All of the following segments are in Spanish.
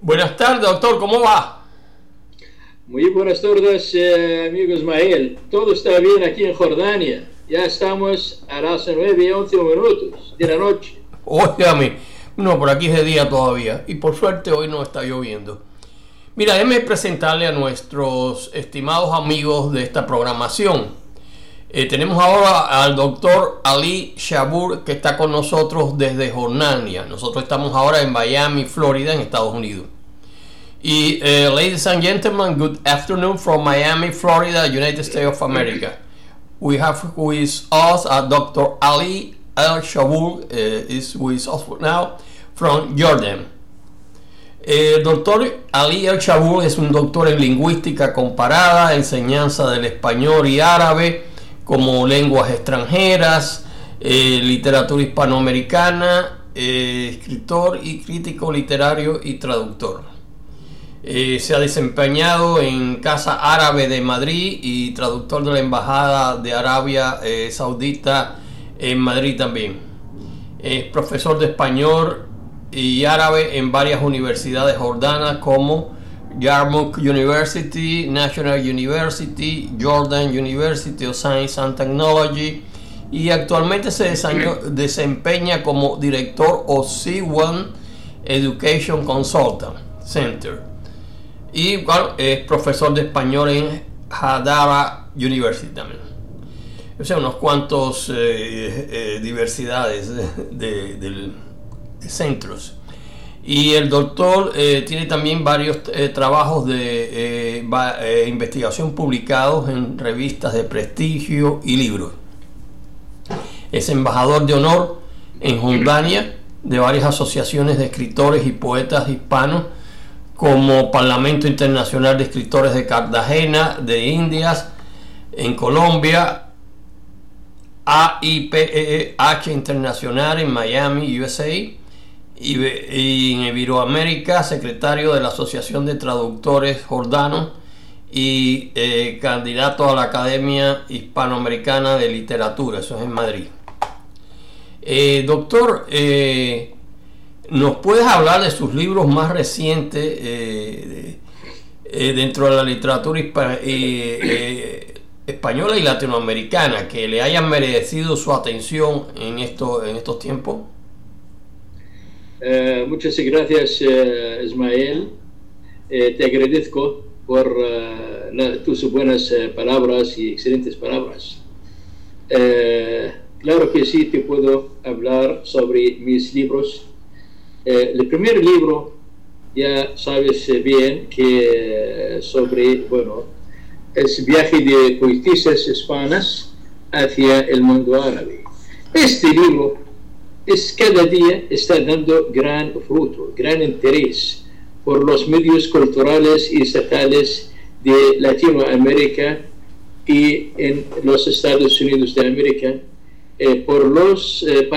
Buenas tardes, doctor, ¿cómo va? Muy buenas tardes, eh, amigo Ismael. Todo está bien aquí en Jordania. Ya estamos a las 9 y 11 minutos de la noche. Óigame, no, por aquí es de día todavía. Y por suerte hoy no está lloviendo. Mira, déjeme presentarle a nuestros estimados amigos de esta programación. Eh, tenemos ahora al doctor Ali Shabur que está con nosotros desde Jordania. Nosotros estamos ahora en Miami, Florida, en Estados Unidos. Y uh, ladies and gentlemen, good afternoon from Miami, Florida, United States of America. We have with us uh, Dr. Ali Al Shabur uh, is with us now from Jordan. El doctor Ali El Chabur es un doctor en lingüística comparada, enseñanza del español y árabe como lenguas extranjeras, eh, literatura hispanoamericana, eh, escritor y crítico literario y traductor. Eh, se ha desempeñado en Casa Árabe de Madrid y traductor de la Embajada de Arabia Saudita en Madrid también. Es profesor de español y árabe en varias universidades jordanas como Yarmouk University, National University, Jordan University of Science and Technology y actualmente se desempeña como director o C1 Education Consultant Center y es profesor de español en Hadara University también. O sea, unos cuantos eh, eh, diversidades de, de centros. Y el doctor eh, tiene también varios eh, trabajos de eh, investigación publicados en revistas de prestigio y libros. Es embajador de honor en Jordania de varias asociaciones de escritores y poetas hispanos como Parlamento Internacional de Escritores de Cartagena, de Indias, en Colombia, AIPH Internacional en Miami, USA, y, en Iberoamérica, secretario de la Asociación de Traductores Jordanos y eh, candidato a la Academia Hispanoamericana de Literatura, eso es en Madrid. Eh, doctor, eh, ¿nos puedes hablar de sus libros más recientes dentro de la literatura española y latinoamericana que le hayan merecido su atención en, esto, en estos tiempos? Eh, muchas gracias, uh, Ismael. Eh, te agradezco por tus buenas palabras y excelentes palabras. claro que sí, te puedo hablar sobre mis libros. el primer libro, ya sabes bien que sobre, bueno, es viaje de poetisas hispanas hacia el mundo árabe. Este libro es cada día está dando gran fruto, gran interés por los medios culturales y estatales de Latinoamérica y en los Estados Unidos de América, eh, por, los, eh,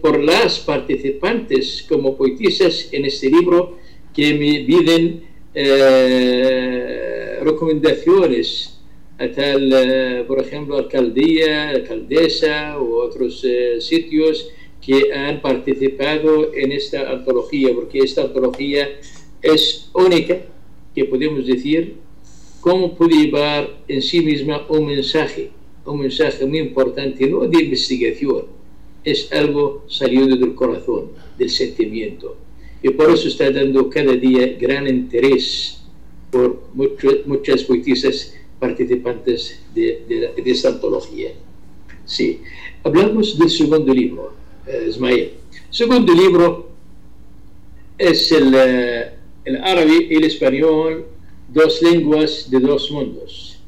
por las participantes como poetisas en este libro que me piden eh, recomendaciones a tal, por ejemplo, alcaldía, alcaldesa u otros sitios que han participado en esta antología, porque esta antología es única, que podemos decir, cómo puede llevar en sí misma un mensaje, un mensaje muy importante, no de investigación, es algo salido del corazón, del sentimiento. Y por eso está dando cada día gran interés por muchas poetisas participantes de, de, de esta antología. Sí, hablamos del segundo libro, Ismael. Segundo libro es el, el árabe y el español, dos lenguas de dos mundos.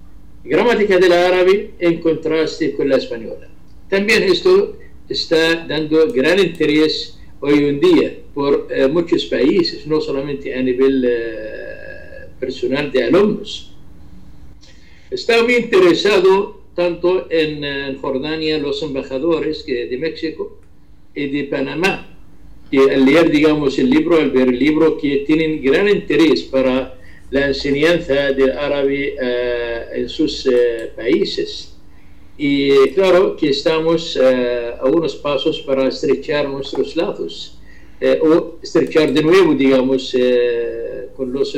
Gramática del árabe en contraste con la española. También esto está dando gran interés hoy en día por eh, muchos países, no solamente a nivel eh, personal de alumnos. Está muy interesado tanto en, en Jordania los embajadores que, de México de Panamá, al leer, digamos, el libro, al ver el libro, que tienen gran interés para la enseñanza del árabe eh, en sus eh, países. Y claro que estamos eh, a unos pasos para estrechar nuestros lazos, o estrechar de nuevo, digamos, con los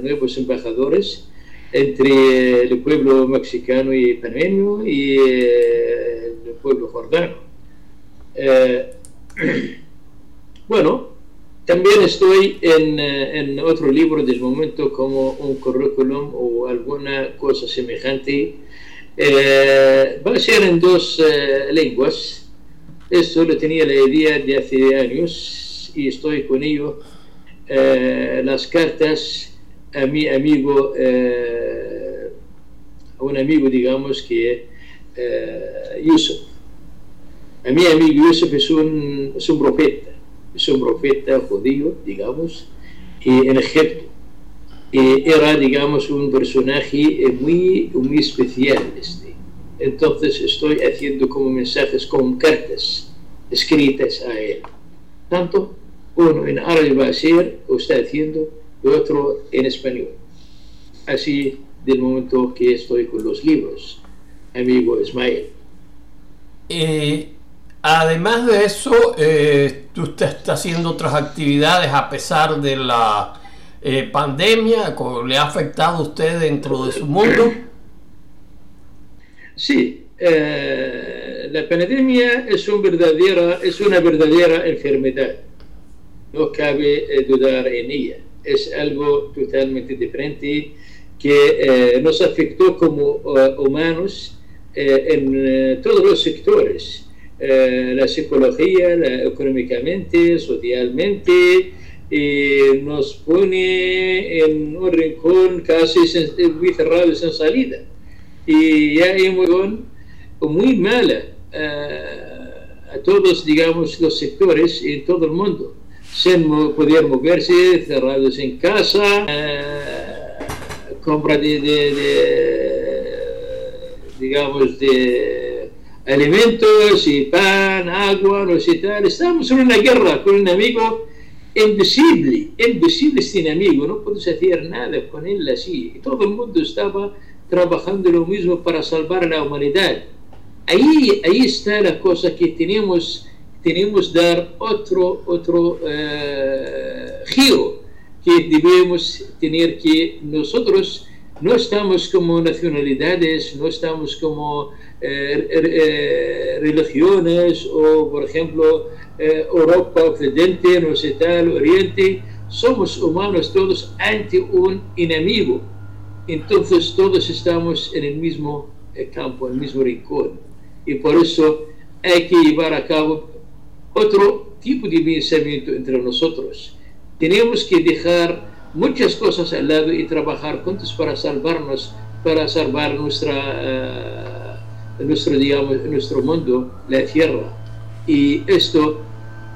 nuevos embajadores entre el pueblo mexicano y panameño y el pueblo jordano. bueno, también estoy en, en, otro libro del momento como un currículum o alguna cosa semejante. va a ser en dos lenguas. Esto lo tenía la idea de hace años y estoy con ello. las cartas a mi amigo, eh, a un amigo, digamos, que eh, Yusuf. A mi amigo Yusuf es un, es un profeta, es un profeta judío, digamos, y en Egipto. Y era, digamos, un personaje muy, muy especial. Este. Entonces estoy haciendo como mensajes, como cartas escritas a él. Tanto uno en árabe va a ser, o está haciendo, y otro en español. Así del momento que estoy con los libros, amigo Ismael. Eh, además de eso, eh, usted está haciendo otras actividades a pesar de la eh, pandemia, ¿le ha afectado a usted dentro de su mundo? Sí, eh, la pandemia es, un verdadera, es una verdadera enfermedad, no cabe dudar en ella. Es algo totalmente diferente que eh, nos afectó como eh, humanos eh, en todos los sectores, la psicología, económicamente, socialmente, y nos pone en un rincón casi muy cerrado sin salida. Y ya hay muy, muy mala a todos, digamos, los sectores en todo el mundo sin poder moverse, cerrados en casa, eh, compra de, digamos, de alimentos y pan, agua, no sé tal. Estamos en una guerra con un amigo invisible, invisible sin amigo, no puedes hacer nada con él así. Todo el mundo estaba trabajando lo mismo para salvar a la humanidad. Ahí, ahí está la cosa que tenemos tenemos dar otro, otro eh, giro que debemos tener que nosotros no estamos como nacionalidades, no estamos como eh, eh, religiones o, por ejemplo, Europa, Occidente, no sé tal, Oriente, somos humanos todos ante un enemigo. Entonces todos estamos en el mismo campo, en el mismo rincón. Y por eso hay que llevar a cabo otro tipo de pensamiento entre nosotros. Tenemos que dejar muchas cosas al lado y trabajar juntos para salvarnos, para salvar nuestra, uh, nuestro, digamos, nuestro mundo, la tierra. Y esto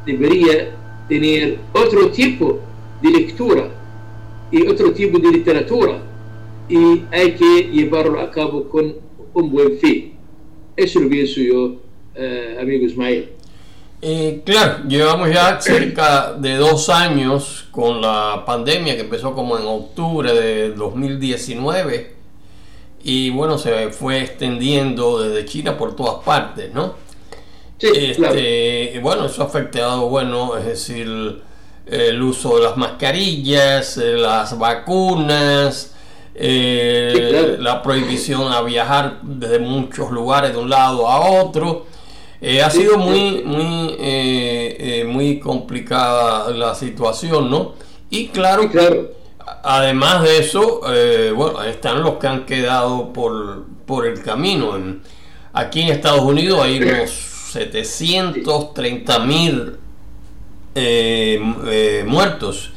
debería tener otro tipo de lectura y otro tipo de literatura y hay que llevarlo a cabo con un buen fin. Eso lo pienso yo, uh, amigo Ismael. Eh, claro, llevamos ya cerca de dos años con la pandemia que empezó como en octubre de 2019 y bueno, se fue extendiendo desde China por todas partes, ¿no? Sí, este, Bueno, eso ha afectado, bueno, es decir, el uso de las mascarillas, eh, las vacunas, eh, la prohibición a viajar desde muchos lugares de un lado a otro. Eh, ha sido muy, muy, eh, eh, muy complicada la situación, ¿no? Y claro, claro. Además de eso, bueno, están los que han quedado por, por el camino. aquí en Estados Unidos hay unos 730 mil muertos.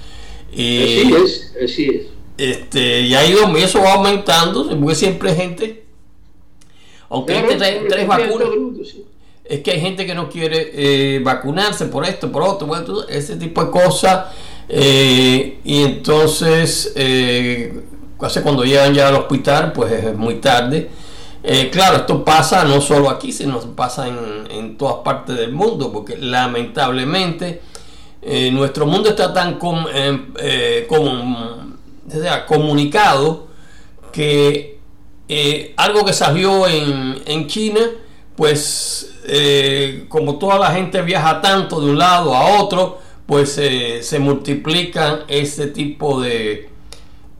Y, así es, así es. Este, y y eso va aumentando, porque siempre hay gente, aunque hay tres, vacunas es que hay gente que no quiere eh, vacunarse por esto, por otro, ese tipo de cosas. Eh, y entonces, eh, cuando llegan ya al hospital, pues es muy tarde. Eh, claro, esto pasa no solo aquí, sino pasa en, en todas partes del mundo, porque lamentablemente nuestro mundo está tan comunicado que algo que salió en, en China, pues eh, como toda la gente viaja tanto de un lado a otro, pues se multiplican ese tipo de,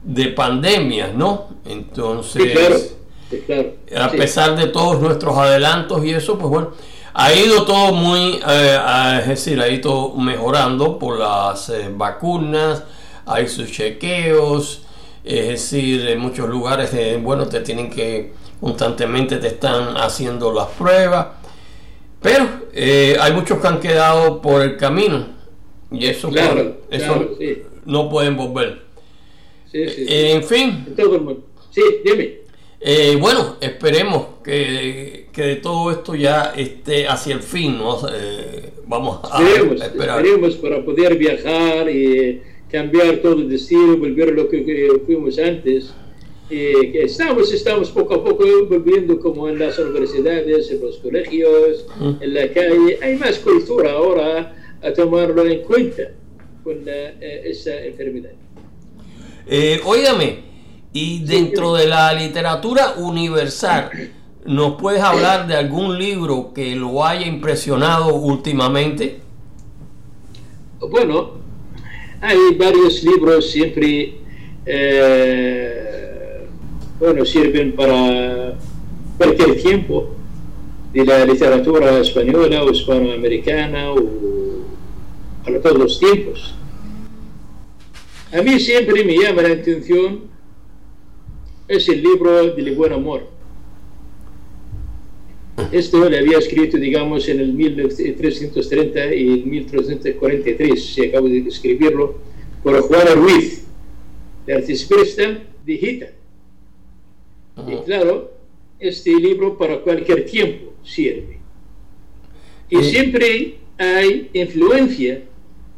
de pandemias, ¿no? Entonces, a pesar de todos nuestros adelantos y eso, pues bueno, ha ido todo muy, eh, es decir, ha ido mejorando por las eh, vacunas, hay sus chequeos, es decir, en muchos lugares, eh, bueno, te tienen que constantemente te están haciendo las pruebas, pero hay muchos que han quedado por el camino y eso, eso no pueden volver. en fin. Sí, dime. Eh, bueno, esperemos que, de todo esto ya esté hacia el fin, ¿no? Eh, vamos a esperar. Esperemos para poder viajar y cambiar todo el destino, volver a lo que, fuimos antes. que estamos, estamos poco a poco volviendo como en las universidades, en los colegios, en la calle. Hay más cultura ahora a tomarlo en cuenta con eh, esa enfermedad. Eh, óigame, y dentro de la literatura universal, ¿nos puedes hablar de algún libro que lo haya impresionado últimamente? Bueno, hay varios libros siempre, eh, bueno, sirven para cualquier tiempo de la literatura española o hispanoamericana o para todos los tiempos. A mí siempre me llama la atención es el libro del buen amor. Esto le había escrito, digamos, en el 1330 y el 1343, si acabo de escribirlo, por Juana Ruiz, de arcipresta de Gita. Y claro, este libro para cualquier tiempo sirve. Y siempre hay influencia,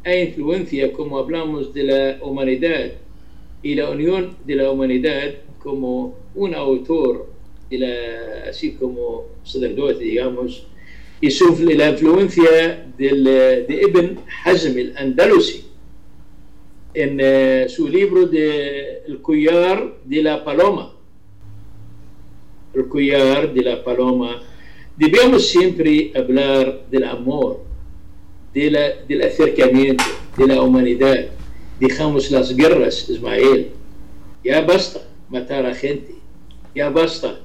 hay influencia, como hablamos de la humanidad y la unión de la humanidad como un autor, de la, así como sacerdote, digamos, y sufre la influencia del, de Ibn Hazm el-Andalusi en uh, su libro de El collar de la paloma. El collar de la paloma. Debemos siempre hablar del amor, de la, del acercamiento, de la humanidad. Dejamos las guerras, Ismael. Ya basta matar a gente. Ya basta.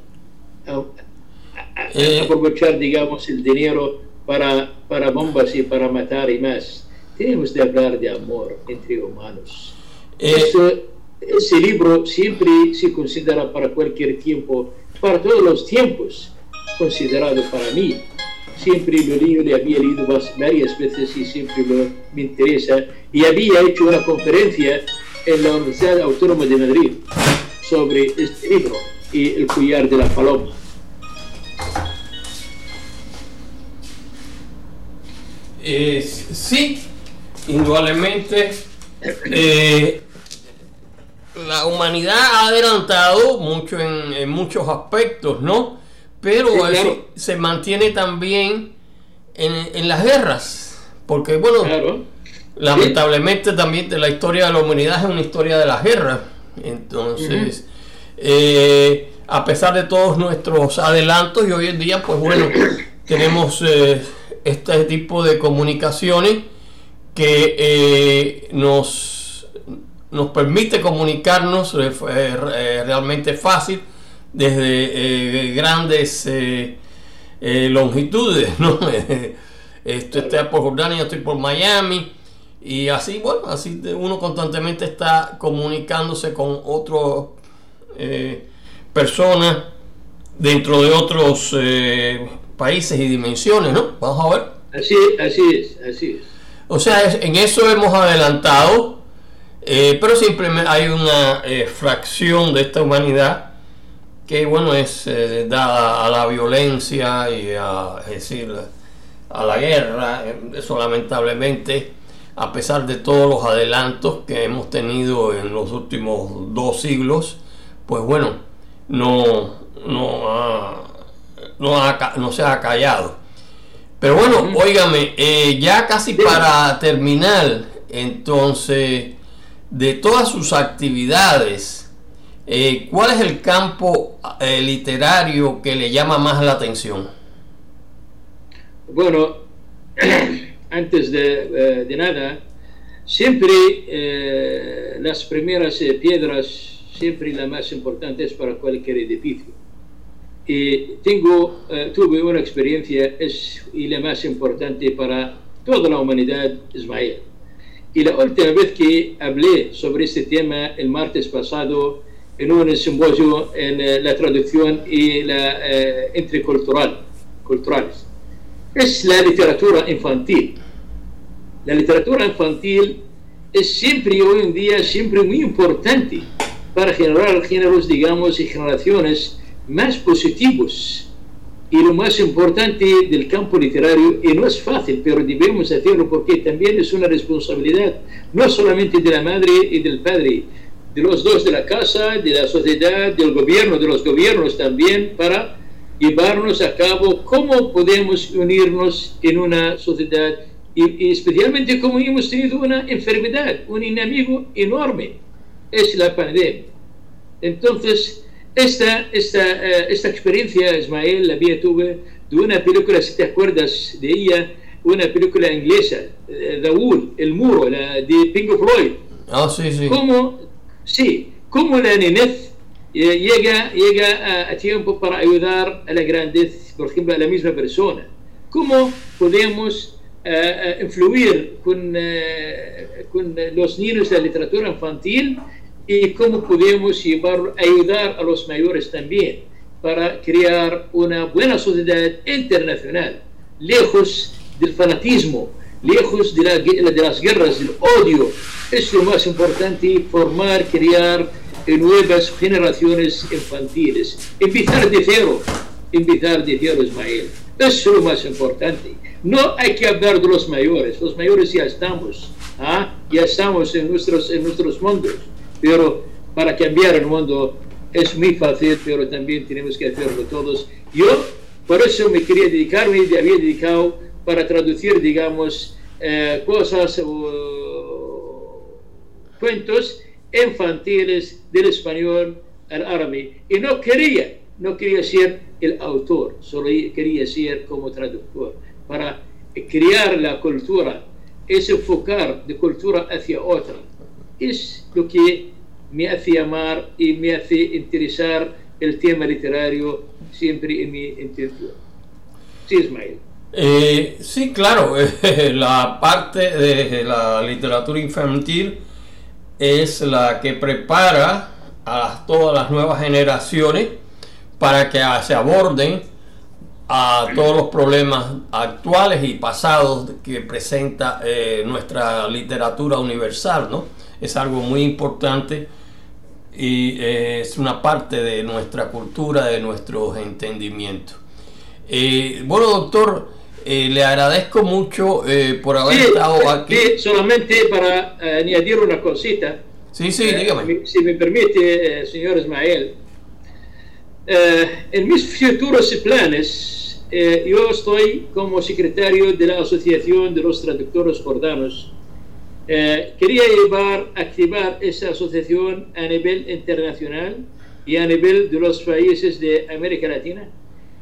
Eh, aprovechar, digamos, el dinero para, para bombas y para matar y más. Tenemos de hablar de amor entre humanos. Eh, ese libro siempre se considera para cualquier tiempo, para todos los tiempos, considerado para mí. Siempre lo leí, le había leído varias veces y siempre me interesa. Y había hecho una conferencia en la Universidad Autónoma de Madrid sobre este libro y el collar de la paloma. sí, indudablemente eh, la humanidad ha adelantado mucho en, muchos aspectos, ¿no? Pero se mantiene también en, las guerras, porque bueno, lamentablemente también la historia de la humanidad es una historia de las guerras. Entonces, eh, a pesar de todos nuestros adelantos y hoy en día, pues bueno, tenemos eh, este tipo de comunicaciones que eh, nos, nos permite comunicarnos realmente fácil desde grandes longitudes, ¿no? Esto está por Jordania, estoy por Miami, y así, bueno, así uno constantemente está comunicándose con otras eh, personas dentro de otros eh, países y dimensiones, ¿no? Vamos a ver. Así, así es, así es. O sea, en eso hemos adelantado, eh, pero siempre hay una fracción de esta humanidad que, bueno, es dada a la violencia y a, decir, a la guerra. Eso lamentablemente a pesar de todos los adelantos que hemos tenido en los últimos dos siglos, pues bueno, no, no, no, se ha callado. Pero bueno, óigame, eh, ya casi para terminar, entonces, de todas sus actividades, eh, ¿cuál es el campo eh, literario que le llama más la atención? Bueno, antes de, eh, de nada, siempre las primeras piedras, siempre la más importante es para cualquier edificio. Y tengo, tuve una experiencia, es y la más importante para toda la humanidad, Ismael. Y la última vez que hablé sobre este tema, el martes pasado, en un simposio en eh, la traducción y la eh, intercultural, culturales, es la literatura infantil. La literatura infantil es siempre, hoy en día, siempre muy importante para generar géneros, digamos, y generaciones más positivos y lo más importante del campo literario, y no es fácil, pero debemos hacerlo porque también es una responsabilidad, no solamente de la madre y del padre, de los dos de la casa, de la sociedad, del gobierno, de los gobiernos también, para llevarnos a cabo cómo podemos unirnos en una sociedad y, especialmente como hemos tenido una enfermedad, un enemigo enorme, es la pandemia. Entonces, esta, esta, uh, esta experiencia, Ismael, la había tuve de una película, si te acuerdas de ella, una película inglesa, The Wall, El Muro, la, de Pink Floyd. Ah, sí, sí. Cómo, sí, cómo la niñez eh, llega, llega a, a, tiempo para ayudar a la grandeza, por ejemplo, a la misma persona. Cómo podemos uh, influir con, con los niños de la literatura infantil y cómo podemos llevar, ayudar a los mayores también para crear una buena sociedad internacional, lejos del fanatismo, lejos de, la, de las guerras, del odio. Es lo más importante, formar, crear nuevas generaciones infantiles. Empezar de cero, empezar de cero, Ismael. Eso es lo más importante. No hay que hablar de los mayores, los mayores ya estamos, ¿ah? ya estamos en nuestros, en nuestros mundos pero para cambiar el mundo es muy fácil, pero también tenemos que hacerlo todos. Yo, por eso me quería dedicarme, me había dedicado para traducir, digamos, eh, cosas o cuentos infantiles del español al árabe. Y no quería, no quería ser el autor, solo quería ser como traductor, para crear la cultura, es enfocar de cultura hacia otra es lo que me hace amar y me hace interesar el tema literario siempre en mi intención. Sí, Ismael. Eh, sí, claro, la parte de la literatura infantil es la que prepara a todas las nuevas generaciones para que se aborden a todos los problemas actuales y pasados que presenta eh, nuestra literatura universal, ¿no? es algo muy importante y eh, es una parte de nuestra cultura, de nuestros entendimientos. Bueno, doctor, eh, le agradezco mucho por haber estado aquí. solamente para añadir una cosita. Sí, sí, dígame. Si me permite, señor Ismael. en mis futuros planes, yo estoy como secretario de la Asociación de los Traductores Jordanos eh, quería llevar, activar esa asociación a nivel internacional y a nivel de los países de América Latina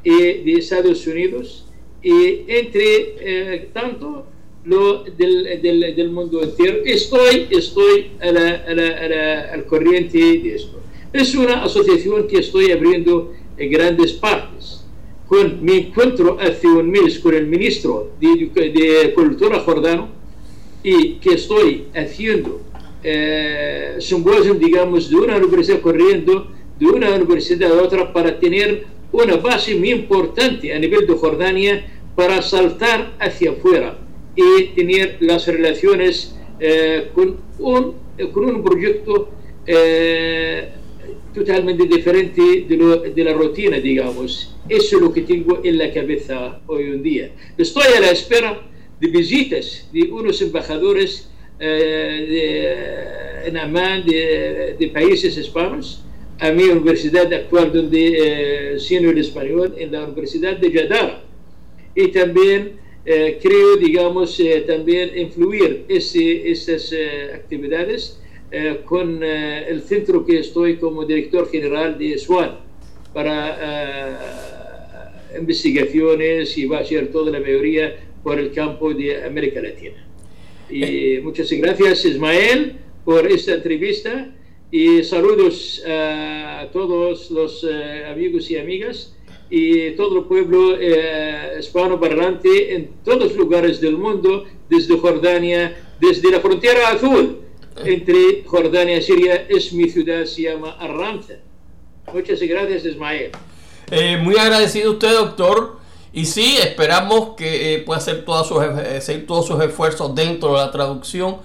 y de Estados Unidos y entre eh, tanto lo del, del, del, mundo entero. Estoy, estoy a la, a la, al corriente de esto. Es una asociación que estoy abriendo en grandes partes. Con mi encuentro hace un mes con el ministro de, de Cultura Jordano, y que estoy haciendo eh, simposium, digamos, de una universidad corriendo de una universidad a otra para tener una base muy importante a nivel de Jordania para saltar hacia afuera y tener las relaciones eh, con, un, con un proyecto eh, totalmente diferente de, la rutina, digamos. Eso es lo que tengo en la cabeza hoy en día. Estoy a la espera de visitas de unos embajadores eh, de, en Amán de, de, países hispanos a mi universidad actual donde eh, siendo el español en la Universidad de Yadara y también eh, creo digamos eh, también influir ese, esas eh, actividades eh, con el centro que estoy como director general de SWAN para investigaciones y va a ser toda la mayoría por el campo de América Latina. Y muchas gracias, Ismael, por esta entrevista y saludos a todos los eh, amigos y amigas y todo el pueblo eh, hispanoparlante en todos los lugares del mundo, desde Jordania, desde la frontera azul entre Jordania y Siria, es mi ciudad, se llama Arramza. Muchas gracias, Ismael. Eh, muy agradecido usted, doctor. Y sí, esperamos que eh, pueda hacer, sus, hacer todos sus esfuerzos dentro de la traducción,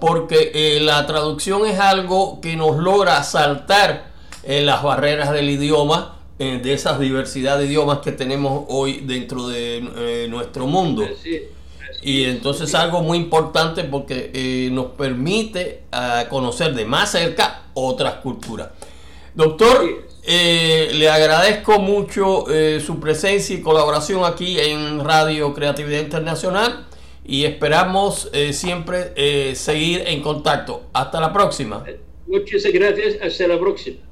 porque eh, la traducción es algo que nos logra saltar las barreras del idioma, de esa diversidad de idiomas que tenemos hoy dentro de nuestro mundo. Y entonces es algo muy importante porque nos permite ah, conocer de más cerca otras culturas. Doctor, eh, le agradezco mucho eh, su presencia y colaboración aquí en Radio Creatividad Internacional y esperamos eh, siempre seguir en contacto. Hasta la próxima. Muchas gracias. Hasta la próxima.